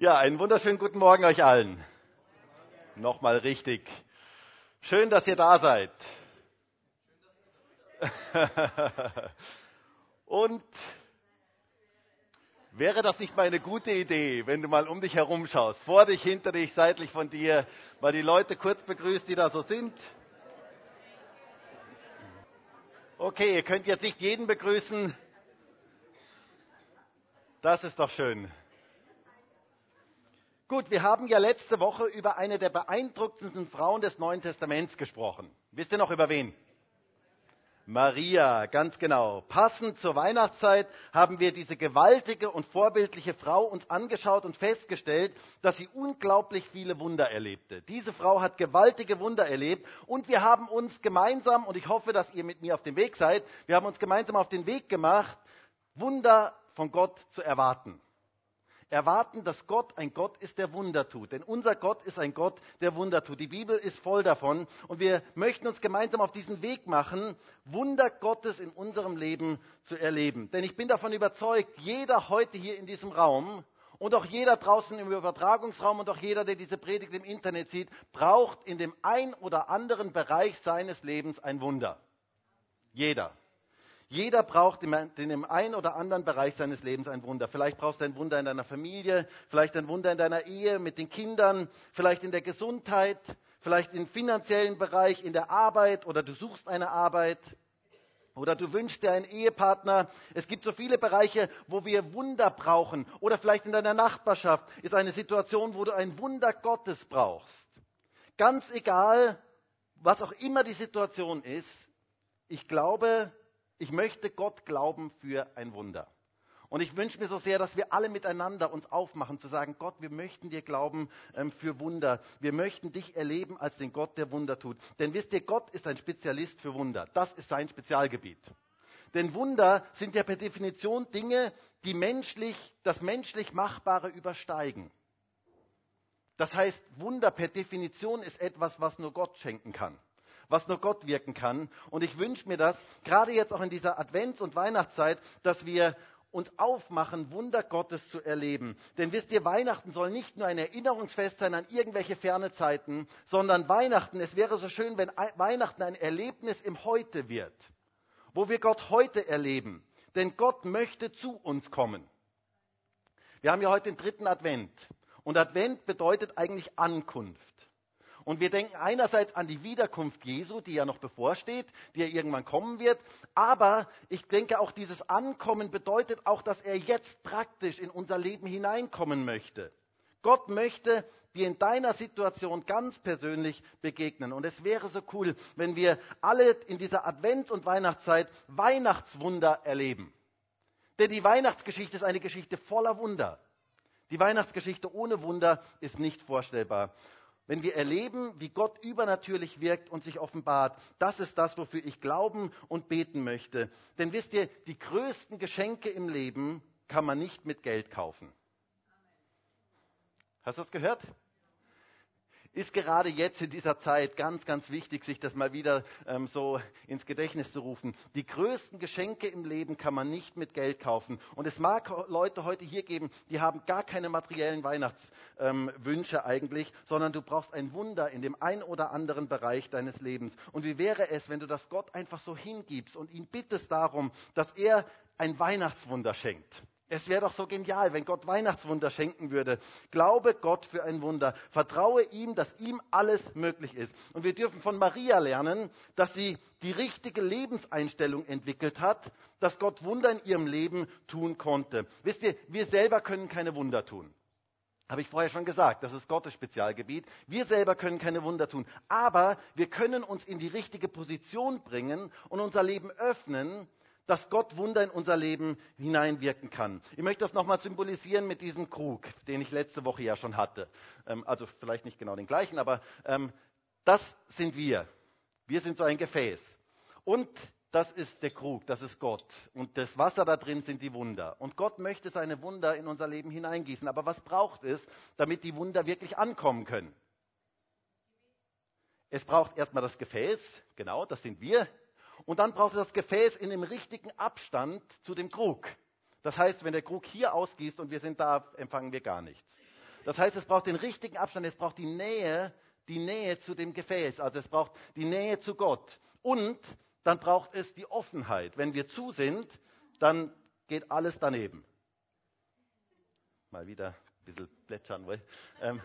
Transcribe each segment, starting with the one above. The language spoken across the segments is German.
Ja, einen wunderschönen guten Morgen euch allen. Nochmal richtig. Schön, dass ihr da seid. Und wäre das nicht mal eine gute Idee, wenn du mal um dich herum schaust, vor dich, hinter dich, seitlich von dir, mal die Leute kurz begrüßt, die da so sind? Okay, ihr könnt jetzt nicht jeden begrüßen. Das ist doch schön. Gut, wir haben ja letzte Woche über eine der beeindruckendsten Frauen des Neuen Testaments gesprochen. Wisst ihr noch über wen? Maria, ganz genau. Passend zur Weihnachtszeit haben wir diese gewaltige und vorbildliche Frau uns angeschaut und festgestellt, dass sie unglaublich viele Wunder erlebte. Diese Frau hat gewaltige Wunder erlebt und wir haben uns gemeinsam, und ich hoffe, dass ihr mit mir auf dem Weg seid, wir haben uns gemeinsam auf den Weg gemacht, Wunder von Gott zu erwarten erwarten, dass Gott ein Gott ist, der Wunder tut. Denn unser Gott ist ein Gott, der Wunder tut. Die Bibel ist voll davon. Und wir möchten uns gemeinsam auf diesen Weg machen, Wunder Gottes in unserem Leben zu erleben. Denn ich bin davon überzeugt, jeder heute hier in diesem Raum und auch jeder draußen im Übertragungsraum und auch jeder, der diese Predigt im Internet sieht, braucht in dem ein oder anderen Bereich seines Lebens ein Wunder. Jeder. Jeder braucht in dem einen oder anderen Bereich seines Lebens ein Wunder. Vielleicht brauchst du ein Wunder in deiner Familie, vielleicht ein Wunder in deiner Ehe, mit den Kindern, vielleicht in der Gesundheit, vielleicht im finanziellen Bereich, in der Arbeit oder du suchst eine Arbeit oder du wünschst dir einen Ehepartner. Es gibt so viele Bereiche, wo wir Wunder brauchen. Oder vielleicht in deiner Nachbarschaft ist eine Situation, wo du ein Wunder Gottes brauchst. Ganz egal, was auch immer die Situation ist, ich glaube, ich möchte Gott glauben für ein Wunder. Und ich wünsche mir so sehr, dass wir alle miteinander uns aufmachen, zu sagen, Gott, wir möchten dir glauben ähm, für Wunder. Wir möchten dich erleben als den Gott, der Wunder tut. Denn wisst ihr, Gott ist ein Spezialist für Wunder. Das ist sein Spezialgebiet. Denn Wunder sind ja per Definition Dinge, die menschlich, das menschlich Machbare übersteigen. Das heißt, Wunder per Definition ist etwas, was nur Gott schenken kann was nur Gott wirken kann. Und ich wünsche mir das, gerade jetzt auch in dieser Advents- und Weihnachtszeit, dass wir uns aufmachen, Wunder Gottes zu erleben. Denn wisst ihr, Weihnachten soll nicht nur ein Erinnerungsfest sein an irgendwelche ferne Zeiten, sondern Weihnachten, es wäre so schön, wenn Weihnachten ein Erlebnis im Heute wird, wo wir Gott heute erleben. Denn Gott möchte zu uns kommen. Wir haben ja heute den dritten Advent. Und Advent bedeutet eigentlich Ankunft. Und wir denken einerseits an die Wiederkunft Jesu, die ja noch bevorsteht, die ja irgendwann kommen wird. Aber ich denke auch, dieses Ankommen bedeutet auch, dass er jetzt praktisch in unser Leben hineinkommen möchte. Gott möchte dir in deiner Situation ganz persönlich begegnen. Und es wäre so cool, wenn wir alle in dieser Advents- und Weihnachtszeit Weihnachtswunder erleben. Denn die Weihnachtsgeschichte ist eine Geschichte voller Wunder. Die Weihnachtsgeschichte ohne Wunder ist nicht vorstellbar wenn wir erleben, wie Gott übernatürlich wirkt und sich offenbart, das ist das, wofür ich glauben und beten möchte. Denn wisst ihr, die größten Geschenke im Leben kann man nicht mit Geld kaufen. Hast du das gehört? Ist gerade jetzt in dieser Zeit ganz, ganz wichtig, sich das mal wieder ähm, so ins Gedächtnis zu rufen. Die größten Geschenke im Leben kann man nicht mit Geld kaufen. Und es mag Leute heute hier geben, die haben gar keine materiellen Weihnachtswünsche ähm, eigentlich, sondern du brauchst ein Wunder in dem ein oder anderen Bereich deines Lebens. Und wie wäre es, wenn du das Gott einfach so hingibst und ihn bittest darum, dass er ein Weihnachtswunder schenkt? Es wäre doch so genial, wenn Gott Weihnachtswunder schenken würde. Glaube Gott für ein Wunder. Vertraue ihm, dass ihm alles möglich ist. Und wir dürfen von Maria lernen, dass sie die richtige Lebenseinstellung entwickelt hat, dass Gott Wunder in ihrem Leben tun konnte. Wisst ihr, wir selber können keine Wunder tun. Habe ich vorher schon gesagt, das ist Gottes Spezialgebiet. Wir selber können keine Wunder tun. Aber wir können uns in die richtige Position bringen und unser Leben öffnen, dass Gott Wunder in unser Leben hineinwirken kann. Ich möchte das nochmal symbolisieren mit diesem Krug, den ich letzte Woche ja schon hatte. Ähm, also vielleicht nicht genau den gleichen, aber ähm, das sind wir. Wir sind so ein Gefäß. Und das ist der Krug, das ist Gott. Und das Wasser da drin sind die Wunder. Und Gott möchte seine Wunder in unser Leben hineingießen. Aber was braucht es, damit die Wunder wirklich ankommen können? Es braucht erstmal das Gefäß, genau, das sind wir, und dann braucht es das Gefäß in dem richtigen Abstand zu dem Krug. Das heißt, wenn der Krug hier ausgießt und wir sind da, empfangen wir gar nichts. Das heißt, es braucht den richtigen Abstand, es braucht die Nähe, die Nähe zu dem Gefäß, also es braucht die Nähe zu Gott. Und dann braucht es die Offenheit. Wenn wir zu sind, dann geht alles daneben. Mal wieder ein bisschen plätschern. Ähm,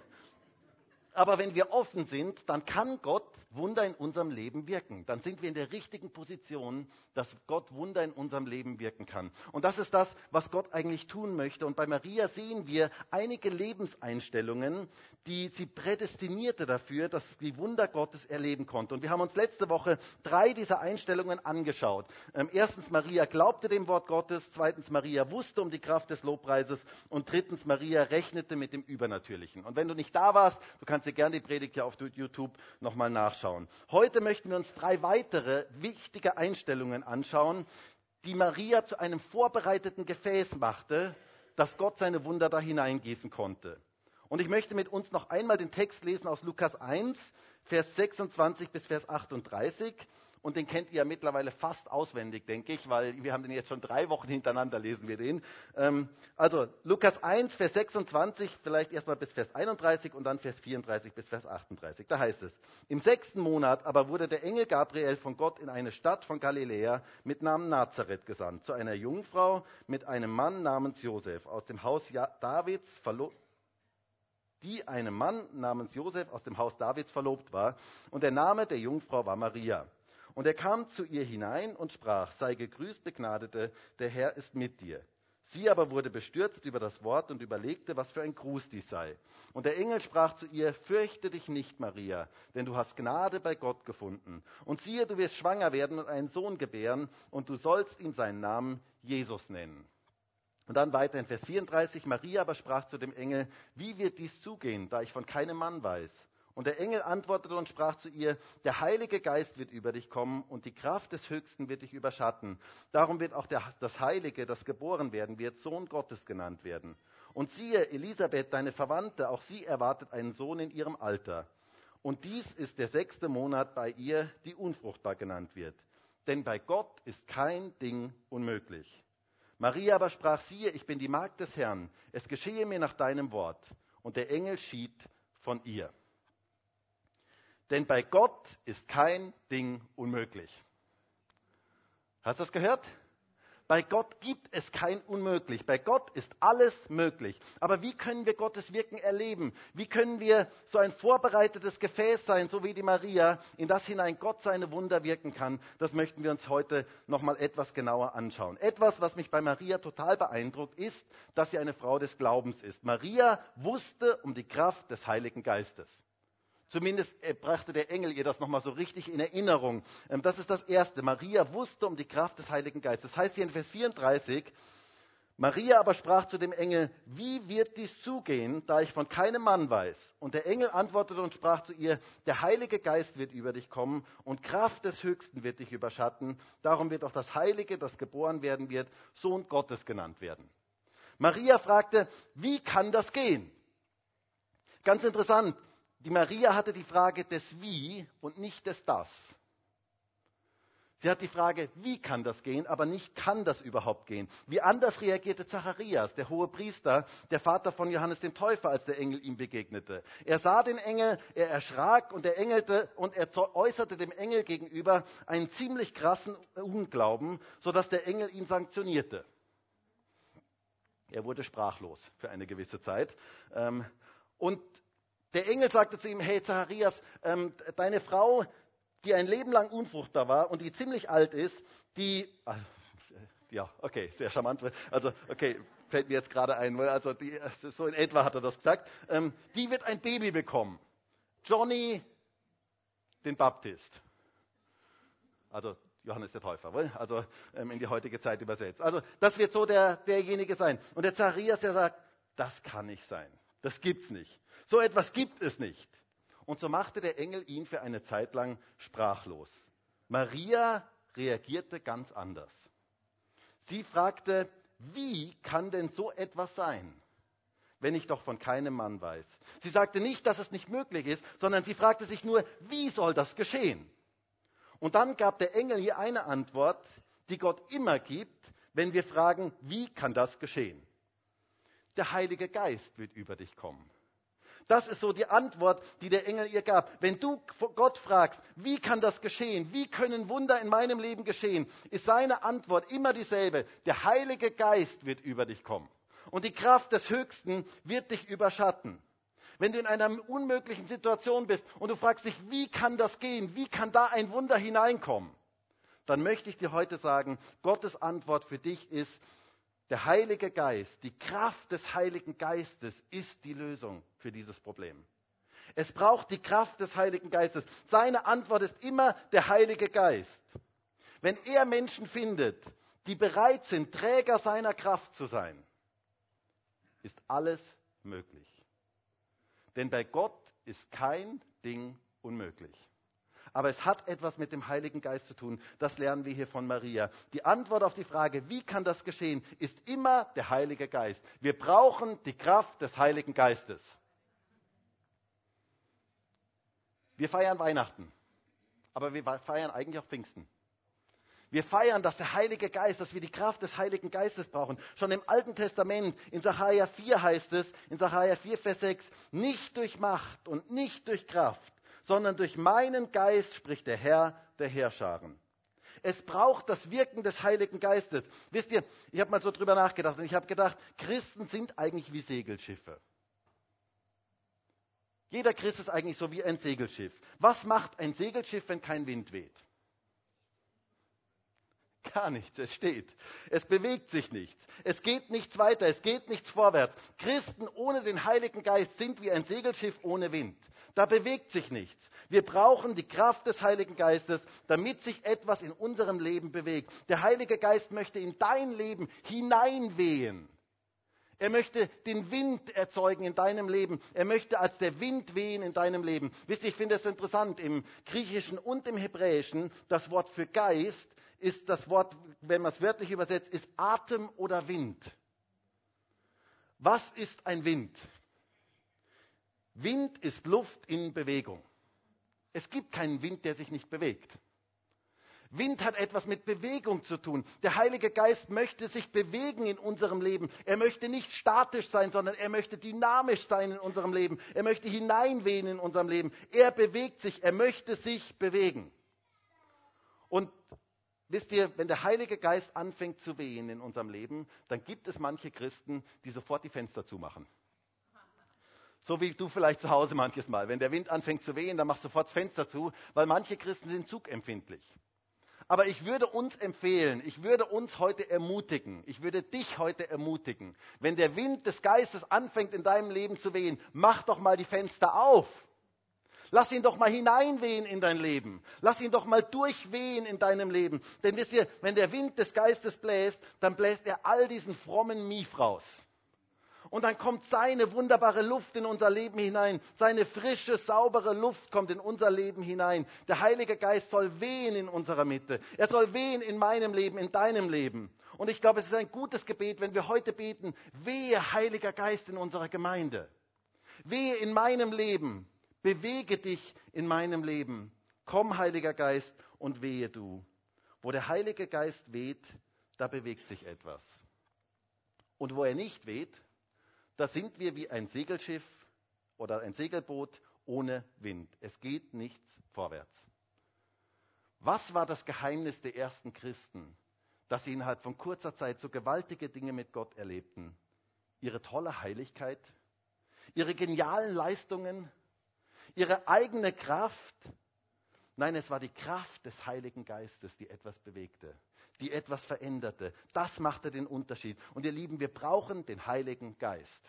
aber wenn wir offen sind, dann kann Gott Wunder in unserem Leben wirken. Dann sind wir in der richtigen Position, dass Gott Wunder in unserem Leben wirken kann. Und das ist das, was Gott eigentlich tun möchte. Und bei Maria sehen wir einige Lebenseinstellungen, die sie prädestinierte dafür, dass sie Wunder Gottes erleben konnte. Und wir haben uns letzte Woche drei dieser Einstellungen angeschaut. Ähm, erstens, Maria glaubte dem Wort Gottes. Zweitens, Maria wusste um die Kraft des Lobpreises. Und drittens, Maria rechnete mit dem Übernatürlichen. Und wenn du nicht da warst, du kannst dir gerne die Predigt ja auf YouTube nochmal nachschauen. Heute möchten wir uns drei weitere wichtige Einstellungen anschauen, die Maria zu einem vorbereiteten Gefäß machte, dass Gott seine Wunder da hineingießen konnte. Und ich möchte mit uns noch einmal den Text lesen aus Lukas 1, Vers 26 bis Vers 38 und den kennt ihr ja mittlerweile fast auswendig, denke ich, weil wir haben den jetzt schon drei Wochen hintereinander, lesen wir den. Ähm, also Lukas 1, Vers 26, vielleicht erstmal bis Vers 31 und dann Vers 34 bis Vers 38. Da heißt es, im sechsten Monat aber wurde der Engel Gabriel von Gott in eine Stadt von Galiläa mit Namen Nazareth gesandt, zu einer Jungfrau mit einem Mann namens Josef aus dem Haus Davids verlobt die einem Mann namens Josef aus dem Haus Davids verlobt war, und der Name der Jungfrau war Maria. Und er kam zu ihr hinein und sprach, sei gegrüßt, Begnadete, der Herr ist mit dir. Sie aber wurde bestürzt über das Wort und überlegte, was für ein Gruß dies sei. Und der Engel sprach zu ihr, fürchte dich nicht, Maria, denn du hast Gnade bei Gott gefunden. Und siehe, du wirst schwanger werden und einen Sohn gebären, und du sollst ihm seinen Namen Jesus nennen. Und dann weiter in Vers 34, Maria aber sprach zu dem Engel, wie wird dies zugehen, da ich von keinem Mann weiß? Und der Engel antwortete und sprach zu ihr, der Heilige Geist wird über dich kommen und die Kraft des Höchsten wird dich überschatten. Darum wird auch der, das Heilige, das geboren werden wird, Sohn Gottes genannt werden. Und siehe, Elisabeth, deine Verwandte, auch sie erwartet einen Sohn in ihrem Alter. Und dies ist der sechste Monat bei ihr, die unfruchtbar genannt wird. Denn bei Gott ist kein Ding unmöglich. Maria aber sprach, siehe, ich bin die Magd des Herrn, es geschehe mir nach deinem Wort. Und der Engel schied von ihr. Denn bei Gott ist kein Ding unmöglich. Hast du das gehört? Bei Gott gibt es kein Unmöglich. Bei Gott ist alles möglich. Aber wie können wir Gottes Wirken erleben? Wie können wir so ein vorbereitetes Gefäß sein, so wie die Maria, in das hinein Gott seine Wunder wirken kann? Das möchten wir uns heute nochmal etwas genauer anschauen. Etwas, was mich bei Maria total beeindruckt, ist, dass sie eine Frau des Glaubens ist. Maria wusste um die Kraft des Heiligen Geistes. Zumindest äh, brachte der Engel ihr das nochmal so richtig in Erinnerung. Ähm, das ist das Erste. Maria wusste um die Kraft des Heiligen Geistes. Das heißt hier in Vers 34, Maria aber sprach zu dem Engel, wie wird dies zugehen, da ich von keinem Mann weiß? Und der Engel antwortete und sprach zu ihr, der Heilige Geist wird über dich kommen und Kraft des Höchsten wird dich überschatten. Darum wird auch das Heilige, das geboren werden wird, Sohn Gottes genannt werden. Maria fragte, wie kann das gehen? Ganz interessant. Die Maria hatte die Frage des Wie und nicht des Das. Sie hat die Frage, wie kann das gehen, aber nicht kann das überhaupt gehen. Wie anders reagierte Zacharias, der hohe Priester, der Vater von Johannes dem Täufer, als der Engel ihm begegnete. Er sah den Engel, er erschrak und er engelte und er äußerte dem Engel gegenüber einen ziemlich krassen Unglauben, sodass der Engel ihn sanktionierte. Er wurde sprachlos für eine gewisse Zeit. Ähm, und der Engel sagte zu ihm, hey Zacharias, ähm, deine Frau, die ein Leben lang unfruchtbar war und die ziemlich alt ist, die, ah, ja, okay, sehr charmant, also, okay, fällt mir jetzt gerade ein, also die, so in etwa hat er das gesagt, ähm, die wird ein Baby bekommen. Johnny, den Baptist. Also Johannes der Täufer, also ähm, in die heutige Zeit übersetzt. Also das wird so der, derjenige sein. Und der Zacharias, der sagt, das kann nicht sein. Das gibt's nicht. So etwas gibt es nicht. Und so machte der Engel ihn für eine Zeit lang sprachlos. Maria reagierte ganz anders. Sie fragte, wie kann denn so etwas sein, wenn ich doch von keinem Mann weiß? Sie sagte nicht, dass es nicht möglich ist, sondern sie fragte sich nur, wie soll das geschehen? Und dann gab der Engel hier eine Antwort, die Gott immer gibt, wenn wir fragen, wie kann das geschehen? Der Heilige Geist wird über dich kommen. Das ist so die Antwort, die der Engel ihr gab. Wenn du Gott fragst, wie kann das geschehen? Wie können Wunder in meinem Leben geschehen? Ist seine Antwort immer dieselbe. Der Heilige Geist wird über dich kommen. Und die Kraft des Höchsten wird dich überschatten. Wenn du in einer unmöglichen Situation bist und du fragst dich, wie kann das gehen? Wie kann da ein Wunder hineinkommen? Dann möchte ich dir heute sagen, Gottes Antwort für dich ist, der Heilige Geist, die Kraft des Heiligen Geistes ist die Lösung für dieses Problem. Es braucht die Kraft des Heiligen Geistes. Seine Antwort ist immer der Heilige Geist. Wenn er Menschen findet, die bereit sind, Träger seiner Kraft zu sein, ist alles möglich. Denn bei Gott ist kein Ding unmöglich. Aber es hat etwas mit dem Heiligen Geist zu tun. Das lernen wir hier von Maria. Die Antwort auf die Frage, wie kann das geschehen, ist immer der Heilige Geist. Wir brauchen die Kraft des Heiligen Geistes. Wir feiern Weihnachten, aber wir feiern eigentlich auch Pfingsten. Wir feiern, dass der Heilige Geist, dass wir die Kraft des Heiligen Geistes brauchen. Schon im Alten Testament, in Sacharja 4 heißt es, in Sacharja 4, Vers 6, nicht durch Macht und nicht durch Kraft, sondern durch meinen Geist spricht der Herr der Herrscharen. Es braucht das Wirken des Heiligen Geistes. Wisst ihr, ich habe mal so drüber nachgedacht und ich habe gedacht, Christen sind eigentlich wie Segelschiffe. Jeder Christ ist eigentlich so wie ein Segelschiff. Was macht ein Segelschiff, wenn kein Wind weht? Gar nichts, es steht. Es bewegt sich nichts. Es geht nichts weiter, es geht nichts vorwärts. Christen ohne den Heiligen Geist sind wie ein Segelschiff ohne Wind. Da bewegt sich nichts. Wir brauchen die Kraft des Heiligen Geistes, damit sich etwas in unserem Leben bewegt. Der Heilige Geist möchte in dein Leben hineinwehen. Er möchte den Wind erzeugen in deinem Leben. Er möchte als der Wind wehen in deinem Leben. Wisst ihr, ich finde es interessant. Im Griechischen und im Hebräischen, das Wort für Geist ist das Wort, wenn man es wörtlich übersetzt, ist Atem oder Wind. Was ist ein Wind? Wind ist Luft in Bewegung. Es gibt keinen Wind, der sich nicht bewegt. Wind hat etwas mit Bewegung zu tun. Der Heilige Geist möchte sich bewegen in unserem Leben. Er möchte nicht statisch sein, sondern er möchte dynamisch sein in unserem Leben. Er möchte hineinwehen in unserem Leben. Er bewegt sich, er möchte sich bewegen. Und wisst ihr, wenn der Heilige Geist anfängt zu wehen in unserem Leben, dann gibt es manche Christen, die sofort die Fenster zumachen. So wie du vielleicht zu Hause manches Mal. Wenn der Wind anfängt zu wehen, dann machst du sofort das Fenster zu, weil manche Christen sind zugempfindlich. Aber ich würde uns empfehlen, ich würde uns heute ermutigen, ich würde dich heute ermutigen, wenn der Wind des Geistes anfängt in deinem Leben zu wehen, mach doch mal die Fenster auf. Lass ihn doch mal hineinwehen in dein Leben. Lass ihn doch mal durchwehen in deinem Leben. Denn wisst ihr, wenn der Wind des Geistes bläst, dann bläst er all diesen frommen Mief raus. Und dann kommt seine wunderbare Luft in unser Leben hinein. Seine frische, saubere Luft kommt in unser Leben hinein. Der Heilige Geist soll wehen in unserer Mitte. Er soll wehen in meinem Leben, in deinem Leben. Und ich glaube, es ist ein gutes Gebet, wenn wir heute beten, wehe Heiliger Geist in unserer Gemeinde. Wehe in meinem Leben. Bewege dich in meinem Leben. Komm, Heiliger Geist, und wehe du. Wo der Heilige Geist weht, da bewegt sich etwas. Und wo er nicht weht, da sind wir wie ein Segelschiff oder ein Segelboot ohne Wind. Es geht nichts vorwärts. Was war das Geheimnis der ersten Christen, dass sie innerhalb von kurzer Zeit so gewaltige Dinge mit Gott erlebten? Ihre tolle Heiligkeit, ihre genialen Leistungen, ihre eigene Kraft. Nein, es war die Kraft des Heiligen Geistes, die etwas bewegte die etwas veränderte. Das machte den Unterschied. Und ihr Lieben, wir brauchen den Heiligen Geist.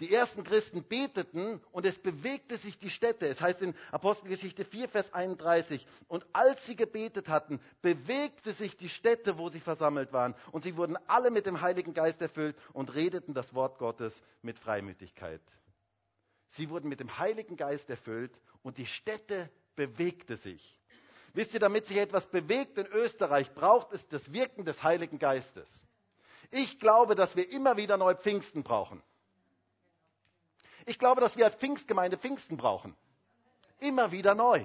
Die ersten Christen beteten und es bewegte sich die Städte. Es heißt in Apostelgeschichte 4, Vers 31, und als sie gebetet hatten, bewegte sich die Städte, wo sie versammelt waren. Und sie wurden alle mit dem Heiligen Geist erfüllt und redeten das Wort Gottes mit Freimütigkeit. Sie wurden mit dem Heiligen Geist erfüllt und die Städte bewegte sich. Wisst ihr, damit sich etwas bewegt in Österreich, braucht es das Wirken des Heiligen Geistes. Ich glaube, dass wir immer wieder neu Pfingsten brauchen. Ich glaube, dass wir als Pfingstgemeinde Pfingsten brauchen. Immer wieder neu.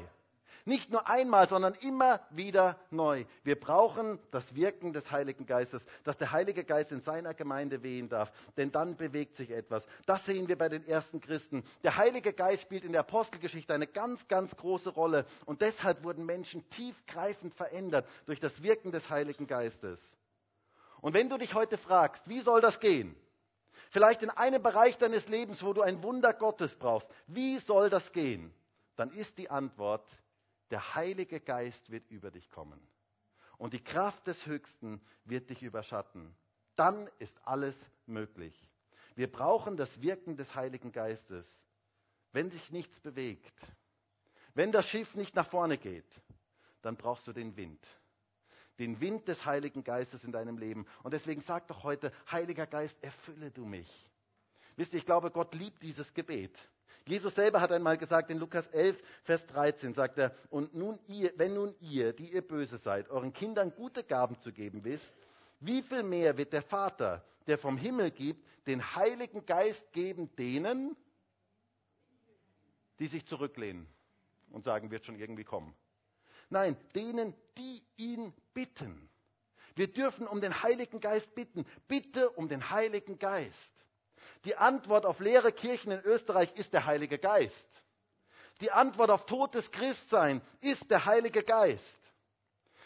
Nicht nur einmal, sondern immer wieder neu. Wir brauchen das Wirken des Heiligen Geistes, dass der Heilige Geist in seiner Gemeinde wehen darf, denn dann bewegt sich etwas. Das sehen wir bei den ersten Christen. Der Heilige Geist spielt in der Apostelgeschichte eine ganz, ganz große Rolle und deshalb wurden Menschen tiefgreifend verändert durch das Wirken des Heiligen Geistes. Und wenn du dich heute fragst, wie soll das gehen? Vielleicht in einem Bereich deines Lebens, wo du ein Wunder Gottes brauchst. Wie soll das gehen? Dann ist die Antwort, der Heilige Geist wird über dich kommen. Und die Kraft des Höchsten wird dich überschatten. Dann ist alles möglich. Wir brauchen das Wirken des Heiligen Geistes. Wenn sich nichts bewegt, wenn das Schiff nicht nach vorne geht, dann brauchst du den Wind den Wind des Heiligen Geistes in deinem Leben. Und deswegen sag doch heute, Heiliger Geist, erfülle du mich. Wisst ihr, ich glaube, Gott liebt dieses Gebet. Jesus selber hat einmal gesagt in Lukas 11, Vers 13, sagt er, und nun ihr, wenn nun ihr, die ihr böse seid, euren Kindern gute Gaben zu geben wisst, wie viel mehr wird der Vater, der vom Himmel gibt, den Heiligen Geist geben denen, die sich zurücklehnen und sagen, wird schon irgendwie kommen. Nein, denen, die ihn bitten. Wir dürfen um den Heiligen Geist bitten. Bitte um den Heiligen Geist. Die Antwort auf leere Kirchen in Österreich ist der Heilige Geist. Die Antwort auf totes Christsein ist der Heilige Geist.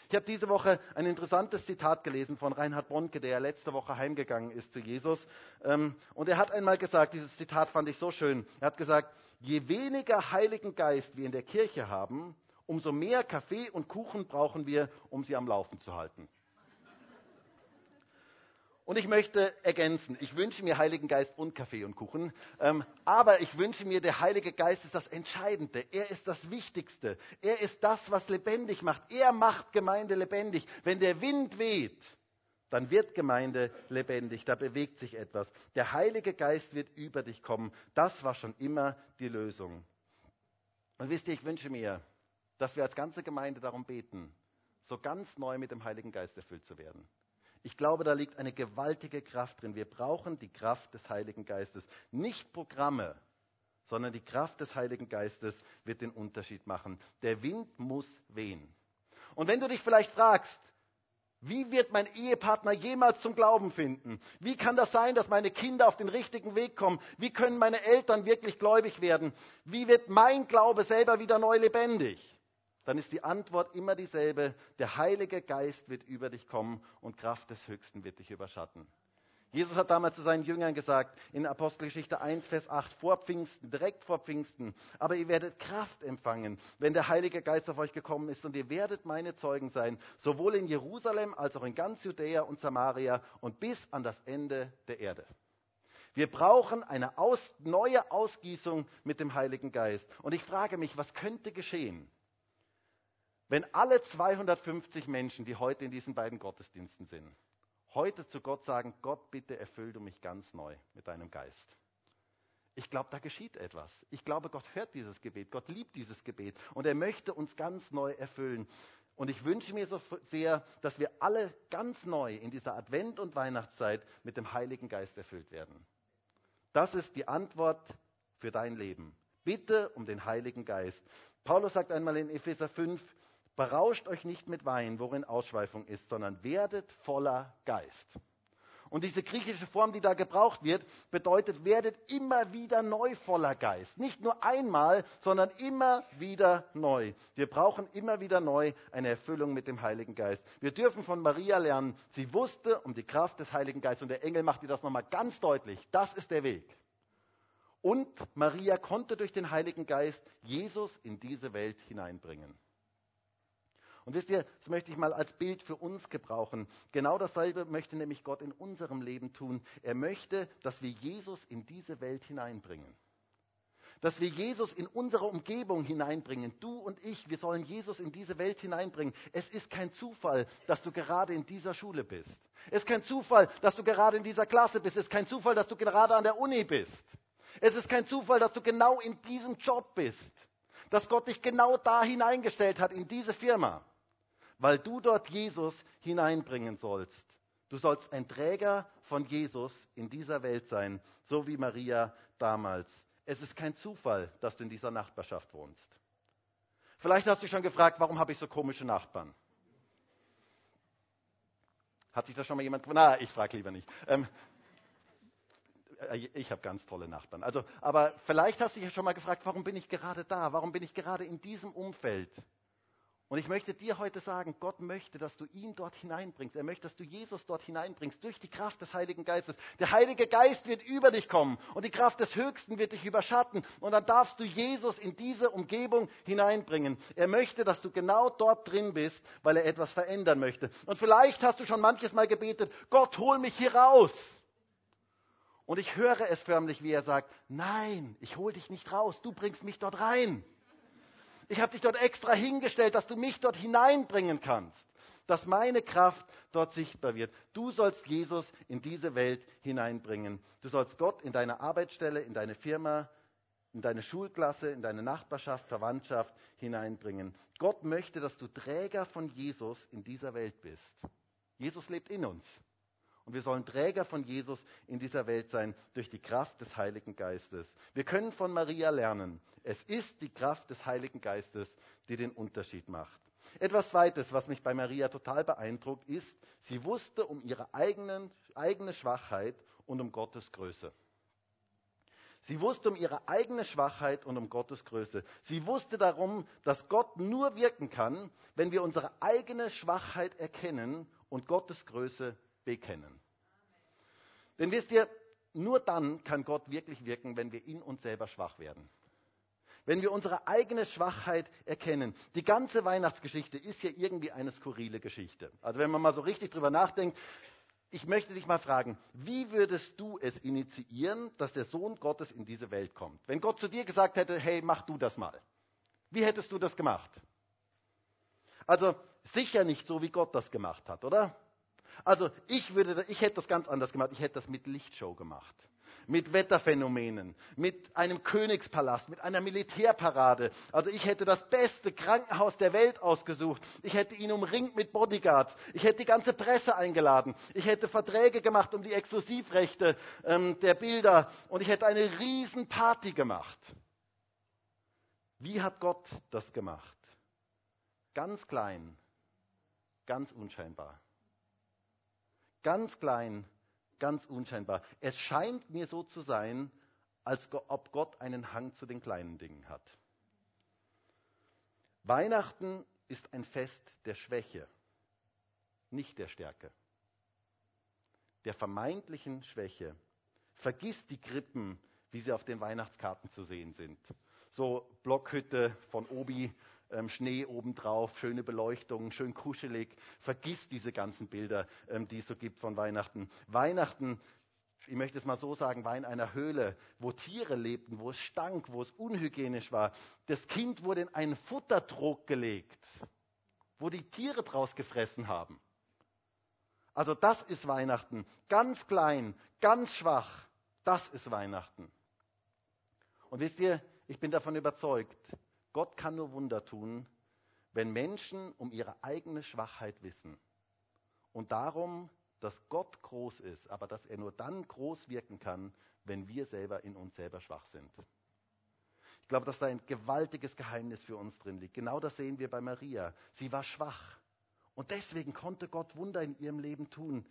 Ich habe diese Woche ein interessantes Zitat gelesen von Reinhard Bonke, der letzte Woche heimgegangen ist zu Jesus. Ähm, und er hat einmal gesagt, dieses Zitat fand ich so schön. Er hat gesagt, je weniger Heiligen Geist wir in der Kirche haben, umso mehr Kaffee und Kuchen brauchen wir, um sie am Laufen zu halten. Und ich möchte ergänzen, ich wünsche mir Heiligen Geist und Kaffee und Kuchen, ähm, aber ich wünsche mir, der Heilige Geist ist das Entscheidende, er ist das Wichtigste, er ist das, was lebendig macht, er macht Gemeinde lebendig. Wenn der Wind weht, dann wird Gemeinde lebendig, da bewegt sich etwas. Der Heilige Geist wird über dich kommen, das war schon immer die Lösung. Und wisst ihr, ich wünsche mir, dass wir als ganze Gemeinde darum beten, so ganz neu mit dem Heiligen Geist erfüllt zu werden. Ich glaube, da liegt eine gewaltige Kraft drin. Wir brauchen die Kraft des Heiligen Geistes. Nicht Programme, sondern die Kraft des Heiligen Geistes wird den Unterschied machen. Der Wind muss wehen. Und wenn du dich vielleicht fragst, wie wird mein Ehepartner jemals zum Glauben finden? Wie kann das sein, dass meine Kinder auf den richtigen Weg kommen? Wie können meine Eltern wirklich gläubig werden? Wie wird mein Glaube selber wieder neu lebendig? Dann ist die Antwort immer dieselbe. Der Heilige Geist wird über dich kommen und Kraft des Höchsten wird dich überschatten. Jesus hat damals zu seinen Jüngern gesagt, in Apostelgeschichte 1, Vers 8, vor Pfingsten, direkt vor Pfingsten, aber ihr werdet Kraft empfangen, wenn der Heilige Geist auf euch gekommen ist und ihr werdet meine Zeugen sein, sowohl in Jerusalem als auch in ganz Judäa und Samaria und bis an das Ende der Erde. Wir brauchen eine aus, neue Ausgießung mit dem Heiligen Geist. Und ich frage mich, was könnte geschehen, wenn alle 250 Menschen, die heute in diesen beiden Gottesdiensten sind, heute zu Gott sagen, Gott, bitte erfüll du mich ganz neu mit deinem Geist. Ich glaube, da geschieht etwas. Ich glaube, Gott hört dieses Gebet. Gott liebt dieses Gebet. Und er möchte uns ganz neu erfüllen. Und ich wünsche mir so sehr, dass wir alle ganz neu in dieser Advent- und Weihnachtszeit mit dem Heiligen Geist erfüllt werden. Das ist die Antwort für dein Leben. Bitte um den Heiligen Geist. Paulus sagt einmal in Epheser 5, Berauscht euch nicht mit Wein, worin Ausschweifung ist, sondern werdet voller Geist. Und diese griechische Form, die da gebraucht wird, bedeutet, werdet immer wieder neu voller Geist. Nicht nur einmal, sondern immer wieder neu. Wir brauchen immer wieder neu eine Erfüllung mit dem Heiligen Geist. Wir dürfen von Maria lernen, sie wusste um die Kraft des Heiligen Geistes. Und der Engel macht ihr das nochmal ganz deutlich. Das ist der Weg. Und Maria konnte durch den Heiligen Geist Jesus in diese Welt hineinbringen. Und wisst ihr, das möchte ich mal als Bild für uns gebrauchen. Genau dasselbe möchte nämlich Gott in unserem Leben tun. Er möchte, dass wir Jesus in diese Welt hineinbringen. Dass wir Jesus in unsere Umgebung hineinbringen. Du und ich, wir sollen Jesus in diese Welt hineinbringen. Es ist kein Zufall, dass du gerade in dieser Schule bist. Es ist kein Zufall, dass du gerade in dieser Klasse bist. Es ist kein Zufall, dass du gerade an der Uni bist. Es ist kein Zufall, dass du genau in diesem Job bist. Dass Gott dich genau da hineingestellt hat, in diese Firma weil du dort Jesus hineinbringen sollst. Du sollst ein Träger von Jesus in dieser Welt sein, so wie Maria damals. Es ist kein Zufall, dass du in dieser Nachbarschaft wohnst. Vielleicht hast du dich schon gefragt, warum habe ich so komische Nachbarn? Hat sich das schon mal jemand Na, ich frage lieber nicht. Ähm, äh, ich habe ganz tolle Nachbarn. Also, aber vielleicht hast du dich ja schon mal gefragt, warum bin ich gerade da? Warum bin ich gerade in diesem Umfeld? Und ich möchte dir heute sagen, Gott möchte, dass du ihn dort hineinbringst. Er möchte, dass du Jesus dort hineinbringst durch die Kraft des Heiligen Geistes. Der Heilige Geist wird über dich kommen und die Kraft des Höchsten wird dich überschatten. Und dann darfst du Jesus in diese Umgebung hineinbringen. Er möchte, dass du genau dort drin bist, weil er etwas verändern möchte. Und vielleicht hast du schon manches Mal gebetet, Gott, hol mich hier raus. Und ich höre es förmlich, wie er sagt, nein, ich hol dich nicht raus, du bringst mich dort rein. Ich habe dich dort extra hingestellt, dass du mich dort hineinbringen kannst, dass meine Kraft dort sichtbar wird. Du sollst Jesus in diese Welt hineinbringen. Du sollst Gott in deine Arbeitsstelle, in deine Firma, in deine Schulklasse, in deine Nachbarschaft, Verwandtschaft hineinbringen. Gott möchte, dass du Träger von Jesus in dieser Welt bist. Jesus lebt in uns. Und wir sollen Träger von Jesus in dieser Welt sein durch die Kraft des Heiligen Geistes. Wir können von Maria lernen. Es ist die Kraft des Heiligen Geistes, die den Unterschied macht. Etwas Zweites, was mich bei Maria total beeindruckt, ist, sie wusste um ihre eigenen, eigene Schwachheit und um Gottes Größe. Sie wusste um ihre eigene Schwachheit und um Gottes Größe. Sie wusste darum, dass Gott nur wirken kann, wenn wir unsere eigene Schwachheit erkennen und Gottes Größe bekennen. Denn wisst ihr, nur dann kann Gott wirklich wirken, wenn wir in uns selber schwach werden. Wenn wir unsere eigene Schwachheit erkennen. Die ganze Weihnachtsgeschichte ist ja irgendwie eine skurrile Geschichte. Also wenn man mal so richtig drüber nachdenkt, ich möchte dich mal fragen, wie würdest du es initiieren, dass der Sohn Gottes in diese Welt kommt? Wenn Gott zu dir gesagt hätte, hey, mach du das mal. Wie hättest du das gemacht? Also sicher nicht so, wie Gott das gemacht hat, oder? Also ich, würde, ich hätte das ganz anders gemacht. Ich hätte das mit Lichtshow gemacht. Mit Wetterphänomenen, mit einem Königspalast, mit einer Militärparade. Also ich hätte das beste Krankenhaus der Welt ausgesucht. Ich hätte ihn umringt mit Bodyguards. Ich hätte die ganze Presse eingeladen. Ich hätte Verträge gemacht um die Exklusivrechte ähm, der Bilder. Und ich hätte eine riesen Party gemacht. Wie hat Gott das gemacht? Ganz klein, ganz unscheinbar. Ganz klein, ganz unscheinbar. Es scheint mir so zu sein, als ob Gott einen Hang zu den kleinen Dingen hat. Weihnachten ist ein Fest der Schwäche, nicht der Stärke. Der vermeintlichen Schwäche. Vergiss die Krippen, wie sie auf den Weihnachtskarten zu sehen sind. So Blockhütte von Obi ähm, Schnee obendrauf, schöne Beleuchtung, schön kuschelig. Vergiss diese ganzen Bilder, ähm, die es so gibt von Weihnachten. Weihnachten, ich möchte es mal so sagen, war in einer Höhle, wo Tiere lebten, wo es stank, wo es unhygienisch war. Das Kind wurde in einen Futtertrog gelegt, wo die Tiere draus gefressen haben. Also das ist Weihnachten. Ganz klein, ganz schwach. Das ist Weihnachten. Und wisst ihr, ich bin davon überzeugt, Gott kann nur Wunder tun, wenn Menschen um ihre eigene Schwachheit wissen und darum, dass Gott groß ist, aber dass er nur dann groß wirken kann, wenn wir selber in uns selber schwach sind. Ich glaube, dass da ein gewaltiges Geheimnis für uns drin liegt. Genau das sehen wir bei Maria. Sie war schwach und deswegen konnte Gott Wunder in ihrem Leben tun.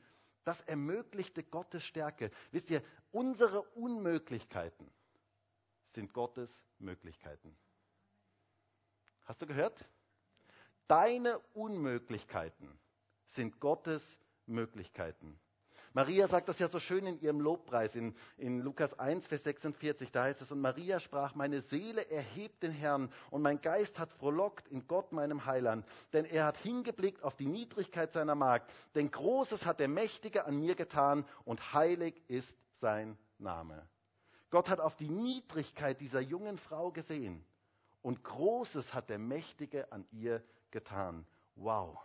Das ermöglichte Gottes Stärke. Wisst ihr, unsere Unmöglichkeiten sind Gottes Möglichkeiten. Hast du gehört? Deine Unmöglichkeiten sind Gottes Möglichkeiten. Maria sagt das ja so schön in ihrem Lobpreis in, in, Lukas 1, Vers 46. Da heißt es, und Maria sprach, meine Seele erhebt den Herrn und mein Geist hat frohlockt in Gott, meinem Heiland. Denn er hat hingeblickt auf die Niedrigkeit seiner Magd. Denn Großes hat der Mächtige an mir getan und heilig ist sein Name. Gott hat auf die Niedrigkeit dieser jungen Frau gesehen und Großes hat der Mächtige an ihr getan. Wow.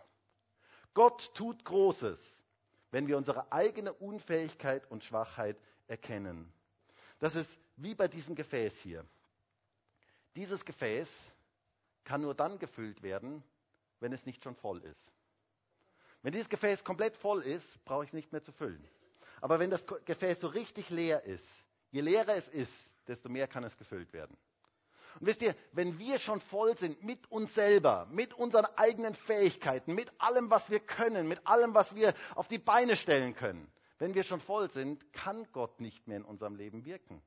Gott tut Großes, wenn wir unsere eigene Unfähigkeit und Schwachheit erkennen. Das ist wie bei diesem Gefäß hier. Dieses Gefäß kann nur dann gefüllt werden, wenn es nicht schon voll ist. Wenn dieses Gefäß komplett voll ist, brauche ich es nicht mehr zu füllen. Aber wenn das Gefäß so richtig leer ist, je leerer es ist, desto mehr kann es gefüllt werden. Und wisst ihr, wenn wir schon voll sind mit uns selber, mit unseren eigenen Fähigkeiten, mit allem, was wir können, mit allem, was wir auf die Beine stellen können, wenn wir schon voll sind, kann Gott nicht mehr in unserem Leben wirken.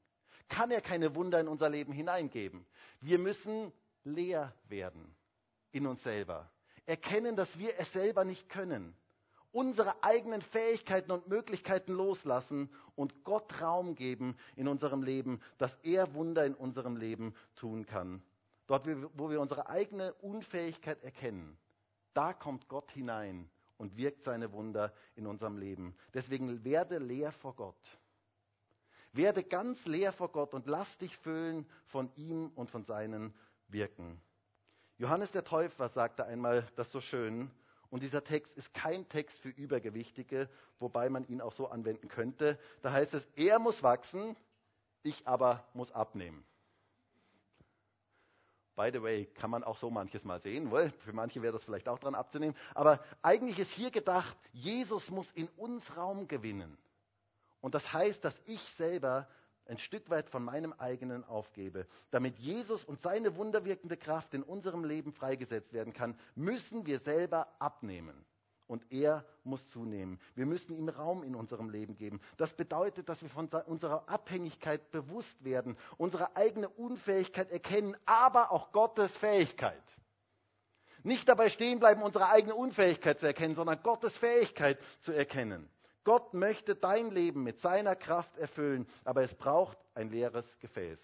Kann er keine Wunder in unser Leben hineingeben. Wir müssen leer werden in uns selber. Erkennen, dass wir es selber nicht können. Unsere eigenen Fähigkeiten und Möglichkeiten loslassen und Gott Raum geben in unserem Leben, dass er Wunder in unserem Leben tun kann. Dort, wo wir unsere eigene Unfähigkeit erkennen, da kommt Gott hinein und wirkt seine Wunder in unserem Leben. Deswegen werde leer vor Gott. Werde ganz leer vor Gott und lass dich füllen von ihm und von seinen Wirken. Johannes der Täufer sagte einmal das so schön, und dieser Text ist kein Text für Übergewichtige, wobei man ihn auch so anwenden könnte. Da heißt es, er muss wachsen, ich aber muss abnehmen. By the way, kann man auch so manches mal sehen, weil für manche wäre das vielleicht auch dran abzunehmen. Aber eigentlich ist hier gedacht, Jesus muss in uns Raum gewinnen. Und das heißt, dass ich selber ein Stück weit von meinem eigenen aufgebe. Damit Jesus und seine wunderwirkende Kraft in unserem Leben freigesetzt werden kann, müssen wir selber abnehmen. Und er muss zunehmen. Wir müssen ihm Raum in unserem Leben geben. Das bedeutet, dass wir von unserer Abhängigkeit bewusst werden, unsere eigene Unfähigkeit erkennen, aber auch Gottes Fähigkeit. Nicht dabei stehen bleiben, unsere eigene Unfähigkeit zu erkennen, sondern Gottes Fähigkeit zu erkennen. Gott möchte dein Leben mit seiner Kraft erfüllen, aber es braucht ein leeres Gefäß.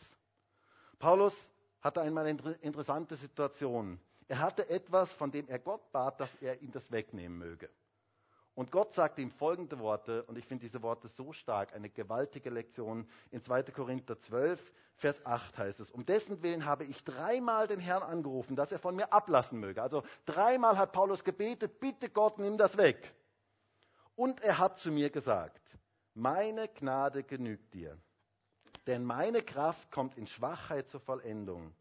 Paulus hatte einmal eine interessante Situation. Er hatte etwas, von dem er Gott bat, dass er ihm das wegnehmen möge. Und Gott sagte ihm folgende Worte, und ich finde diese Worte so stark, eine gewaltige Lektion. In 2. Korinther 12, Vers 8 heißt es, um dessen Willen habe ich dreimal den Herrn angerufen, dass er von mir ablassen möge. Also dreimal hat Paulus gebetet, bitte Gott, nimm das weg. Und er hat zu mir gesagt, meine Gnade genügt dir, denn meine Kraft kommt in Schwachheit zur Vollendung.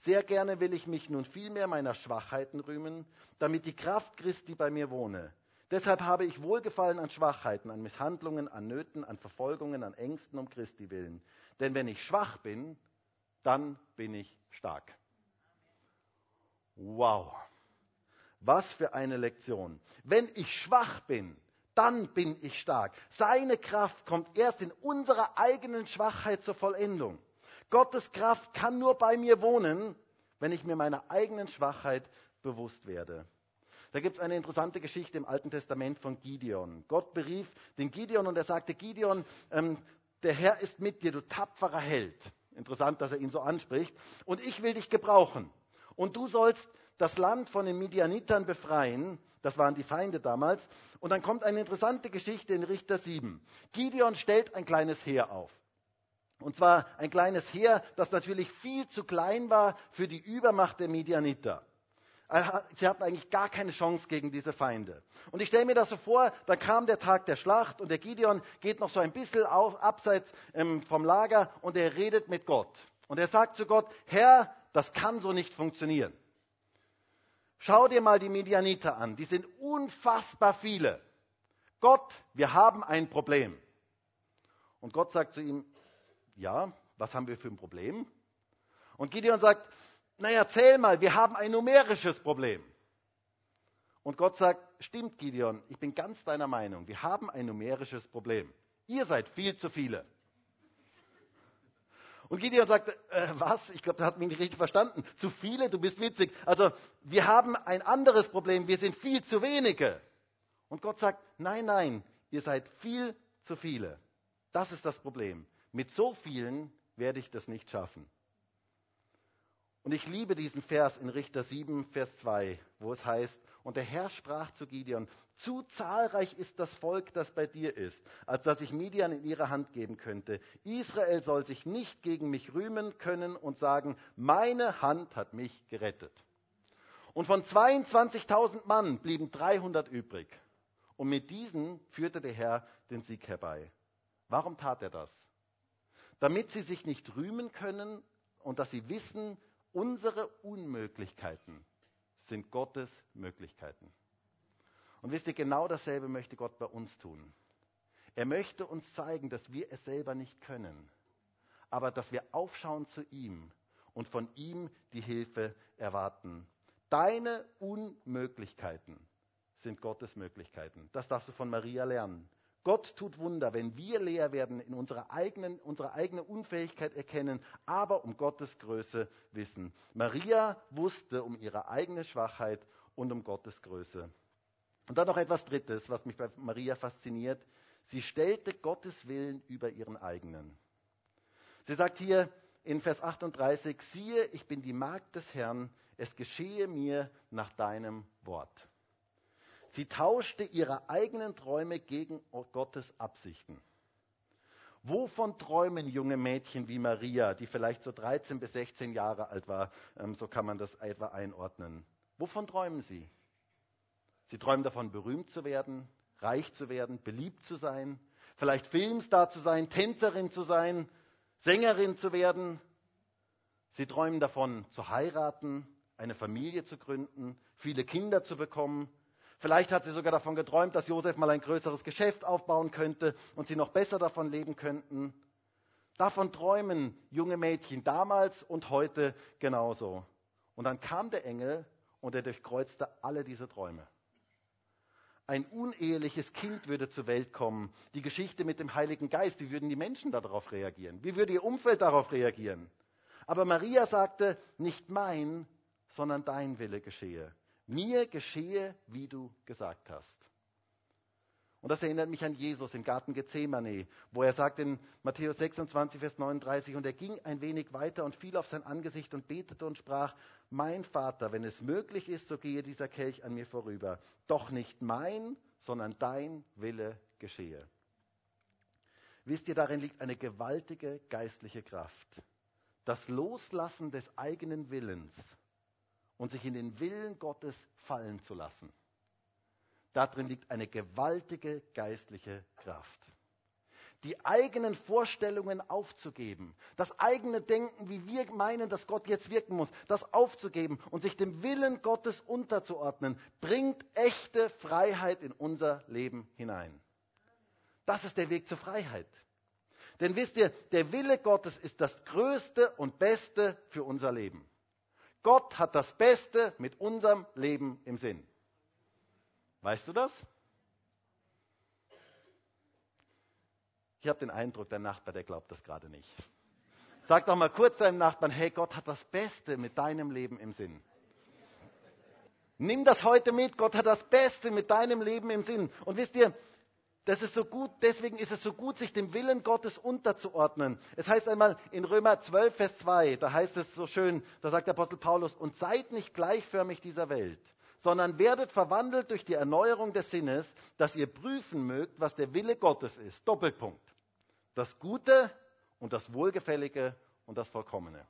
Sehr gerne will ich mich nun vielmehr meiner Schwachheiten rühmen, damit die Kraft Christi bei mir wohne. Deshalb habe ich Wohlgefallen an Schwachheiten, an Misshandlungen, an Nöten, an Verfolgungen, an Ängsten um Christi willen. Denn wenn ich schwach bin, dann bin ich stark. Wow. Was für eine Lektion. Wenn ich schwach bin, dann bin ich stark. Seine Kraft kommt erst in unserer eigenen Schwachheit zur Vollendung. Gottes Kraft kann nur bei mir wohnen, wenn ich mir meiner eigenen Schwachheit bewusst werde. Da gibt es eine interessante Geschichte im Alten Testament von Gideon. Gott berief den Gideon und er sagte, Gideon, ähm, der Herr ist mit dir, du tapferer Held. Interessant, dass er ihn so anspricht. Und ich will dich gebrauchen. Und du sollst das Land von den Midianitern befreien. Das waren die Feinde damals. Und dann kommt eine interessante Geschichte in Richter 7. Gideon stellt ein kleines Heer auf. Und zwar ein kleines Heer, das natürlich viel zu klein war für die Übermacht der Midianiter. Sie hatten eigentlich gar keine Chance gegen diese Feinde. Und ich stelle mir das so vor, da kam der Tag der Schlacht und der Gideon geht noch so ein bisschen auf, abseits ähm, vom Lager und er redet mit Gott. Und er sagt zu Gott, Herr, das kann so nicht funktionieren. Schau dir mal die Medianiter an. Die sind unfassbar viele. Gott, wir haben ein Problem. Und Gott sagt zu ihm, ja, was haben wir für ein Problem? Und Gideon sagt, naja, zähl mal, wir haben ein numerisches Problem. Und Gott sagt, stimmt Gideon, ich bin ganz deiner Meinung, wir haben ein numerisches Problem. Ihr seid viel zu viele. Und Gideon sagte, äh, was? Ich glaube, der hat mich nicht richtig verstanden. Zu viele, du bist witzig. Also wir haben ein anderes Problem, wir sind viel zu wenige. Und Gott sagt, nein, nein, ihr seid viel zu viele. Das ist das Problem. Mit so vielen werde ich das nicht schaffen. Und ich liebe diesen Vers in Richter 7, Vers 2, wo es heißt, und der Herr sprach zu Gideon, zu zahlreich ist das Volk, das bei dir ist, als dass ich Midian in ihre Hand geben könnte. Israel soll sich nicht gegen mich rühmen können und sagen, meine Hand hat mich gerettet. Und von 22.000 Mann blieben 300 übrig. Und mit diesen führte der Herr den Sieg herbei. Warum tat er das? Damit sie sich nicht rühmen können und dass sie wissen, unsere Unmöglichkeiten sind Gottes Möglichkeiten. Und wisst ihr, genau dasselbe möchte Gott bei uns tun. Er möchte uns zeigen, dass wir es selber nicht können, aber dass wir aufschauen zu ihm und von ihm die Hilfe erwarten. Deine Unmöglichkeiten sind Gottes Möglichkeiten. Das darfst du von Maria lernen. Gott tut Wunder, wenn wir leer werden, in unserer eigenen, unsere eigene Unfähigkeit erkennen, aber um Gottes Größe wissen. Maria wusste um ihre eigene Schwachheit und um Gottes Größe. Und dann noch etwas Drittes, was mich bei Maria fasziniert. Sie stellte Gottes Willen über ihren eigenen. Sie sagt hier in Vers 38, siehe, ich bin die Magd des Herrn, es geschehe mir nach deinem Wort. Sie tauschte ihre eigenen Träume gegen Gottes Absichten. Wovon träumen junge Mädchen wie Maria, die vielleicht so 13 bis 16 Jahre alt war, ähm, so kann man das etwa einordnen. Wovon träumen sie? Sie träumen davon, berühmt zu werden, reich zu werden, beliebt zu sein, vielleicht Filmstar zu sein, Tänzerin zu sein, Sängerin zu werden. Sie träumen davon, zu heiraten, eine Familie zu gründen, viele Kinder zu bekommen, Vielleicht hat sie sogar davon geträumt, dass Josef mal ein größeres Geschäft aufbauen könnte und sie noch besser davon leben könnten. Davon träumen junge Mädchen damals und heute genauso. Und dann kam der Engel und er durchkreuzte alle diese Träume. Ein uneheliches Kind würde zur Welt kommen. Die Geschichte mit dem Heiligen Geist, wie würden die Menschen darauf reagieren? Wie würde ihr Umfeld darauf reagieren? Aber Maria sagte, nicht mein, sondern dein Wille geschehe. Mir geschehe, wie du gesagt hast. Und das erinnert mich an Jesus im Garten Gethsemane, wo er sagt in Matthäus 26, Vers 39, und er ging ein wenig weiter und fiel auf sein Angesicht und betete und sprach, mein Vater, wenn es möglich ist, so gehe dieser Kelch an mir vorüber. Doch nicht mein, sondern dein Wille geschehe. Wisst ihr, darin liegt eine gewaltige geistliche Kraft. Das Loslassen des eigenen Willens und sich in den Willen Gottes fallen zu lassen. Darin liegt eine gewaltige geistliche Kraft. Die eigenen Vorstellungen aufzugeben, das eigene Denken, wie wir meinen, dass Gott jetzt wirken muss, das aufzugeben und sich dem Willen Gottes unterzuordnen, bringt echte Freiheit in unser Leben hinein. Das ist der Weg zur Freiheit. Denn wisst ihr, der Wille Gottes ist das Größte und Beste für unser Leben. Gott hat das Beste mit unserem Leben im Sinn. Weißt du das? Ich habe den Eindruck, der Nachbar, der glaubt das gerade nicht. Sag doch mal kurz deinem Nachbarn, hey, Gott hat das Beste mit deinem Leben im Sinn. Nimm das heute mit, Gott hat das Beste mit deinem Leben im Sinn. Und wisst ihr, das ist so gut, deswegen ist es so gut, sich dem Willen Gottes unterzuordnen. Es heißt einmal in Römer 12, Vers 2, da heißt es so schön, da sagt der Apostel Paulus, und seid nicht gleichförmig dieser Welt, sondern werdet verwandelt durch die Erneuerung des Sinnes, dass ihr prüfen mögt, was der Wille Gottes ist. Doppelpunkt. Das Gute und das Wohlgefällige und das Vollkommene.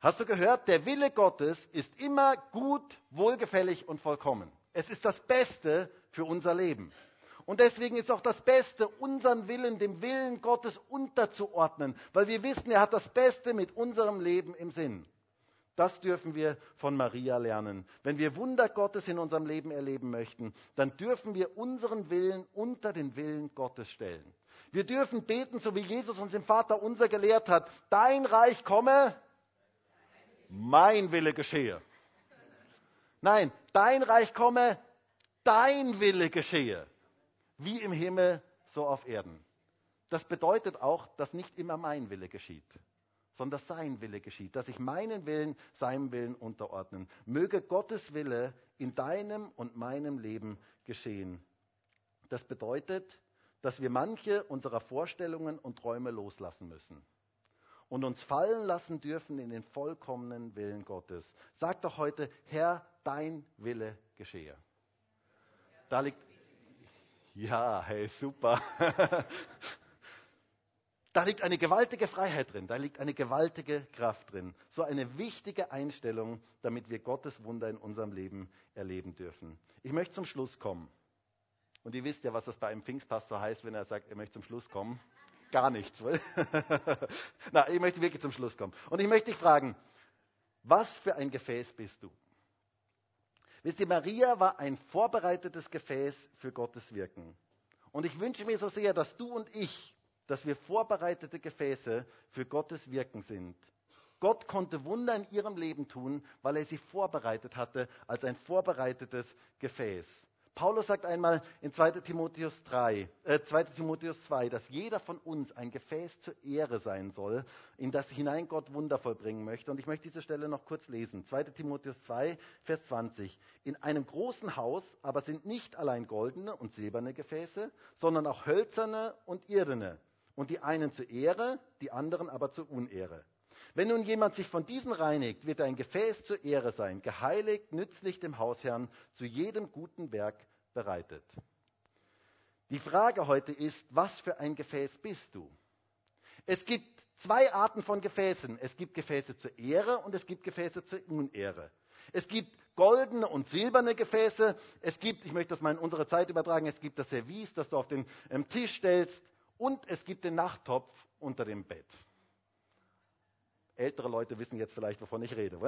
Hast du gehört? Der Wille Gottes ist immer gut, wohlgefällig und vollkommen. Es ist das Beste für unser Leben. Und deswegen ist auch das Beste, unseren Willen dem Willen Gottes unterzuordnen, weil wir wissen, er hat das Beste mit unserem Leben im Sinn. Das dürfen wir von Maria lernen. Wenn wir Wunder Gottes in unserem Leben erleben möchten, dann dürfen wir unseren Willen unter den Willen Gottes stellen. Wir dürfen beten, so wie Jesus uns im Vater unser gelehrt hat. Dein Reich komme, mein Wille geschehe. Nein, dein Reich komme, dein Wille geschehe wie im Himmel, so auf Erden. Das bedeutet auch, dass nicht immer mein Wille geschieht, sondern dass sein Wille geschieht, dass ich meinen Willen seinem Willen unterordnen. Möge Gottes Wille in deinem und meinem Leben geschehen. Das bedeutet, dass wir manche unserer Vorstellungen und Träume loslassen müssen und uns fallen lassen dürfen in den vollkommenen Willen Gottes. Sag doch heute, Herr, dein Wille geschehe. Da liegt ja, hey, super. da liegt eine gewaltige Freiheit drin, da liegt eine gewaltige Kraft drin. So eine wichtige Einstellung, damit wir Gottes Wunder in unserem Leben erleben dürfen. Ich möchte zum Schluss kommen. Und ihr wisst ja, was das bei einem Pfingstpastor heißt, wenn er sagt, er möchte zum Schluss kommen. Gar nichts. Na, ich möchte wirklich zum Schluss kommen. Und ich möchte dich fragen, was für ein Gefäß bist du? Wisst ihr, Maria war ein vorbereitetes Gefäß für Gottes Wirken. Und ich wünsche mir so sehr, dass du und ich, dass wir vorbereitete Gefäße für Gottes Wirken sind. Gott konnte Wunder in ihrem Leben tun, weil er sie vorbereitet hatte als ein vorbereitetes Gefäß. Paulus sagt einmal in 2 Timotheus, 3, äh, 2 Timotheus 2, dass jeder von uns ein Gefäß zur Ehre sein soll, in das hinein Gott Wunder vollbringen möchte. Und ich möchte diese Stelle noch kurz lesen. 2 Timotheus 2, Vers 20. In einem großen Haus aber sind nicht allein goldene und silberne Gefäße, sondern auch hölzerne und irdene. Und die einen zur Ehre, die anderen aber zur Unehre. Wenn nun jemand sich von diesen reinigt, wird er ein Gefäß zur Ehre sein, geheiligt, nützlich dem Hausherrn, zu jedem guten Werk bereitet. Die Frage heute ist, was für ein Gefäß bist du? Es gibt zwei Arten von Gefäßen. Es gibt Gefäße zur Ehre und es gibt Gefäße zur Unehre. Es gibt goldene und silberne Gefäße. Es gibt, ich möchte das mal in unsere Zeit übertragen, es gibt das Service, das du auf den ähm, Tisch stellst. Und es gibt den Nachttopf unter dem Bett. Ältere Leute wissen jetzt vielleicht, wovon ich rede.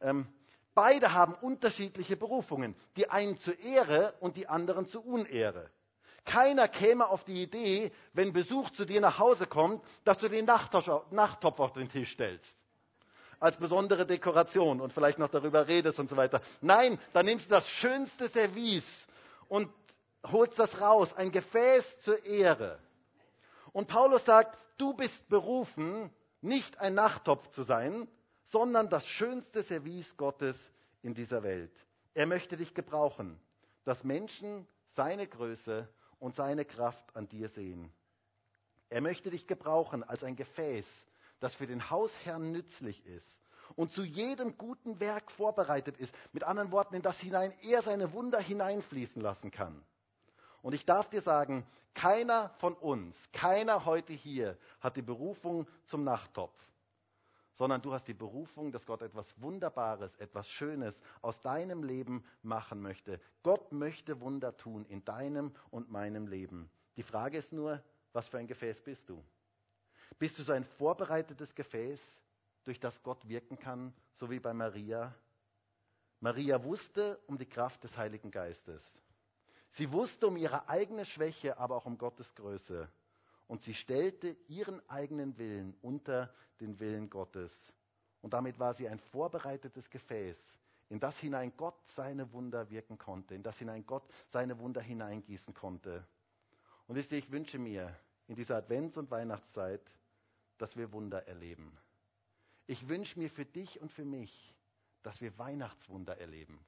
Ähm, beide haben unterschiedliche Berufungen. Die einen zur Ehre und die anderen zur Unehre. Keiner käme auf die Idee, wenn Besuch zu dir nach Hause kommt, dass du den Nachttopf auf den Tisch stellst. Als besondere Dekoration und vielleicht noch darüber redest und so weiter. Nein, dann nimmst du das schönste Service und holst das raus. Ein Gefäß zur Ehre. Und Paulus sagt, du bist berufen, nicht ein Nachttopf zu sein, sondern das schönste Service Gottes in dieser Welt. Er möchte dich gebrauchen, dass Menschen seine Größe und seine Kraft an dir sehen. Er möchte dich gebrauchen als ein Gefäß, das für den Hausherrn nützlich ist und zu jedem guten Werk vorbereitet ist. Mit anderen Worten, in das hinein er seine Wunder hineinfließen lassen kann. Und ich darf dir sagen, keiner von uns, keiner heute hier hat die Berufung zum Nachttopf, sondern du hast die Berufung, dass Gott etwas Wunderbares, etwas Schönes aus deinem Leben machen möchte. Gott möchte Wunder tun in deinem und meinem Leben. Die Frage ist nur, was für ein Gefäß bist du? Bist du so ein vorbereitetes Gefäß, durch das Gott wirken kann, so wie bei Maria? Maria wusste um die Kraft des Heiligen Geistes. Sie wusste um ihre eigene Schwäche, aber auch um Gottes Größe. Und sie stellte ihren eigenen Willen unter den Willen Gottes. Und damit war sie ein vorbereitetes Gefäß, in das hinein Gott seine Wunder wirken konnte, in das hinein Gott seine Wunder hineingießen konnte. Und wisst ihr, ich wünsche mir in dieser Advents- und Weihnachtszeit, dass wir Wunder erleben. Ich wünsche mir für dich und für mich, dass wir Weihnachtswunder erleben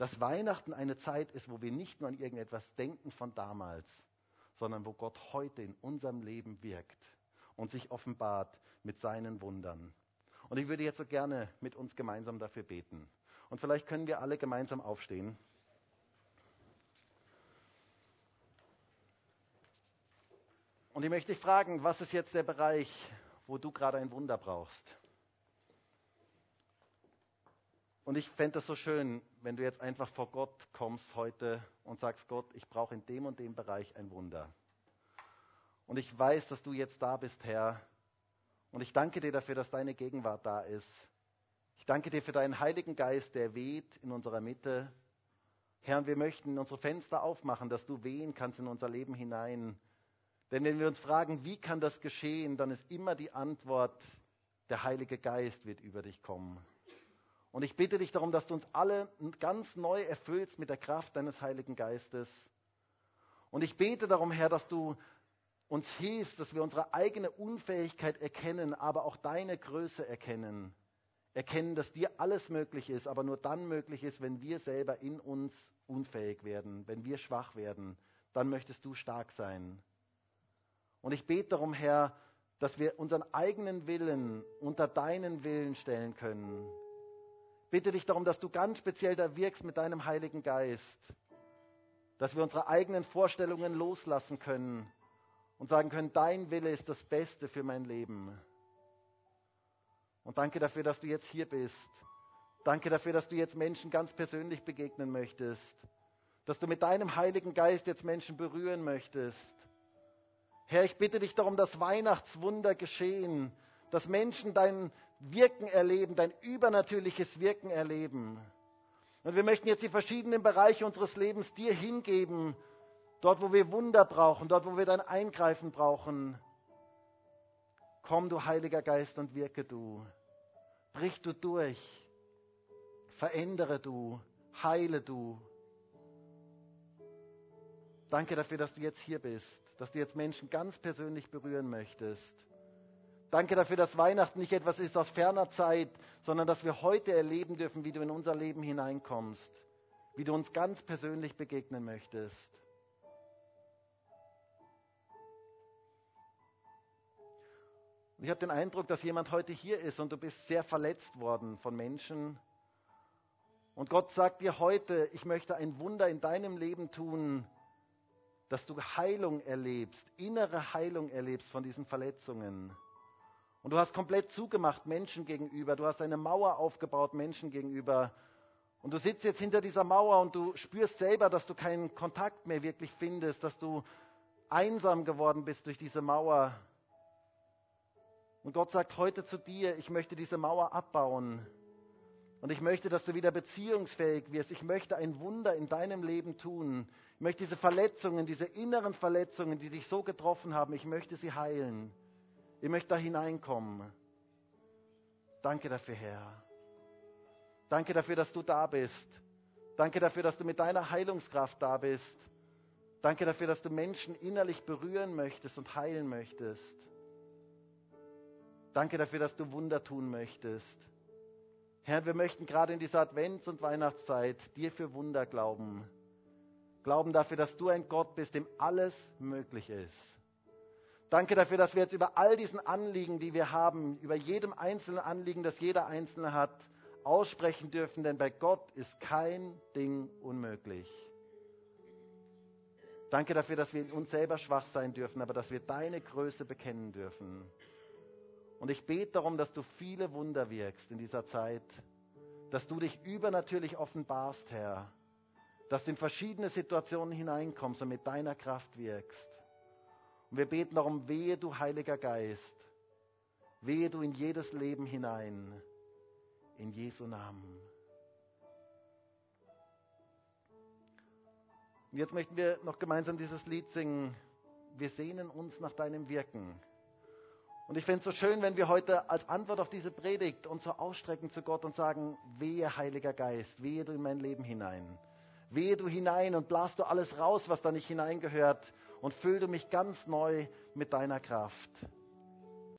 dass Weihnachten eine Zeit ist, wo wir nicht nur an irgendetwas denken von damals, sondern wo Gott heute in unserem Leben wirkt und sich offenbart mit seinen Wundern. Und ich würde jetzt so gerne mit uns gemeinsam dafür beten. Und vielleicht können wir alle gemeinsam aufstehen. Und ich möchte dich fragen, was ist jetzt der Bereich, wo du gerade ein Wunder brauchst? Und ich fände es so schön, wenn du jetzt einfach vor Gott kommst heute und sagst, Gott, ich brauche in dem und dem Bereich ein Wunder. Und ich weiß, dass du jetzt da bist, Herr. Und ich danke dir dafür, dass deine Gegenwart da ist. Ich danke dir für deinen Heiligen Geist, der weht in unserer Mitte. Herr, wir möchten unsere Fenster aufmachen, dass du wehen kannst in unser Leben hinein. Denn wenn wir uns fragen, wie kann das geschehen, dann ist immer die Antwort, der Heilige Geist wird über dich kommen. Und ich bitte dich darum, dass du uns alle ganz neu erfüllst mit der Kraft deines Heiligen Geistes. Und ich bete darum, Herr, dass du uns hilfst, dass wir unsere eigene Unfähigkeit erkennen, aber auch deine Größe erkennen. Erkennen, dass dir alles möglich ist, aber nur dann möglich ist, wenn wir selber in uns unfähig werden, wenn wir schwach werden. Dann möchtest du stark sein. Und ich bete darum, Herr, dass wir unseren eigenen Willen unter deinen Willen stellen können bitte dich darum, dass du ganz speziell da wirkst mit deinem Heiligen Geist, dass wir unsere eigenen Vorstellungen loslassen können und sagen können, dein Wille ist das Beste für mein Leben. Und danke dafür, dass du jetzt hier bist. Danke dafür, dass du jetzt Menschen ganz persönlich begegnen möchtest. Dass du mit deinem Heiligen Geist jetzt Menschen berühren möchtest. Herr, ich bitte dich darum, dass Weihnachtswunder geschehen, dass Menschen dein Wirken erleben, dein übernatürliches Wirken erleben. Und wir möchten jetzt die verschiedenen Bereiche unseres Lebens dir hingeben, dort wo wir Wunder brauchen, dort wo wir dein Eingreifen brauchen. Komm, du Heiliger Geist, und wirke du. Brich du durch. Verändere du. Heile du. Danke dafür, dass du jetzt hier bist, dass du jetzt Menschen ganz persönlich berühren möchtest. Danke dafür, dass Weihnachten nicht etwas ist aus ferner Zeit, sondern dass wir heute erleben dürfen, wie du in unser Leben hineinkommst, wie du uns ganz persönlich begegnen möchtest. Und ich habe den Eindruck, dass jemand heute hier ist und du bist sehr verletzt worden von Menschen. Und Gott sagt dir heute, ich möchte ein Wunder in deinem Leben tun, dass du Heilung erlebst, innere Heilung erlebst von diesen Verletzungen. Und du hast komplett zugemacht Menschen gegenüber. Du hast eine Mauer aufgebaut Menschen gegenüber. Und du sitzt jetzt hinter dieser Mauer und du spürst selber, dass du keinen Kontakt mehr wirklich findest, dass du einsam geworden bist durch diese Mauer. Und Gott sagt heute zu dir, ich möchte diese Mauer abbauen. Und ich möchte, dass du wieder beziehungsfähig wirst. Ich möchte ein Wunder in deinem Leben tun. Ich möchte diese Verletzungen, diese inneren Verletzungen, die dich so getroffen haben, ich möchte sie heilen. Ich möchte da hineinkommen. Danke dafür, Herr. Danke dafür, dass du da bist. Danke dafür, dass du mit deiner Heilungskraft da bist. Danke dafür, dass du Menschen innerlich berühren möchtest und heilen möchtest. Danke dafür, dass du Wunder tun möchtest. Herr, wir möchten gerade in dieser Advents- und Weihnachtszeit dir für Wunder glauben. Glauben dafür, dass du ein Gott bist, dem alles möglich ist. Danke dafür, dass wir jetzt über all diesen Anliegen, die wir haben, über jedem einzelnen Anliegen, das jeder Einzelne hat, aussprechen dürfen, denn bei Gott ist kein Ding unmöglich. Danke dafür, dass wir in uns selber schwach sein dürfen, aber dass wir deine Größe bekennen dürfen. Und ich bete darum, dass du viele Wunder wirkst in dieser Zeit, dass du dich übernatürlich offenbarst, Herr, dass du in verschiedene Situationen hineinkommst und mit deiner Kraft wirkst. Und wir beten darum, wehe du Heiliger Geist, wehe du in jedes Leben hinein, in Jesu Namen. Und jetzt möchten wir noch gemeinsam dieses Lied singen. Wir sehnen uns nach deinem Wirken. Und ich fände es so schön, wenn wir heute als Antwort auf diese Predigt uns so ausstrecken zu Gott und sagen, wehe Heiliger Geist, wehe du in mein Leben hinein. Wehe du hinein und blas du alles raus, was da nicht hineingehört und füll du mich ganz neu mit deiner Kraft.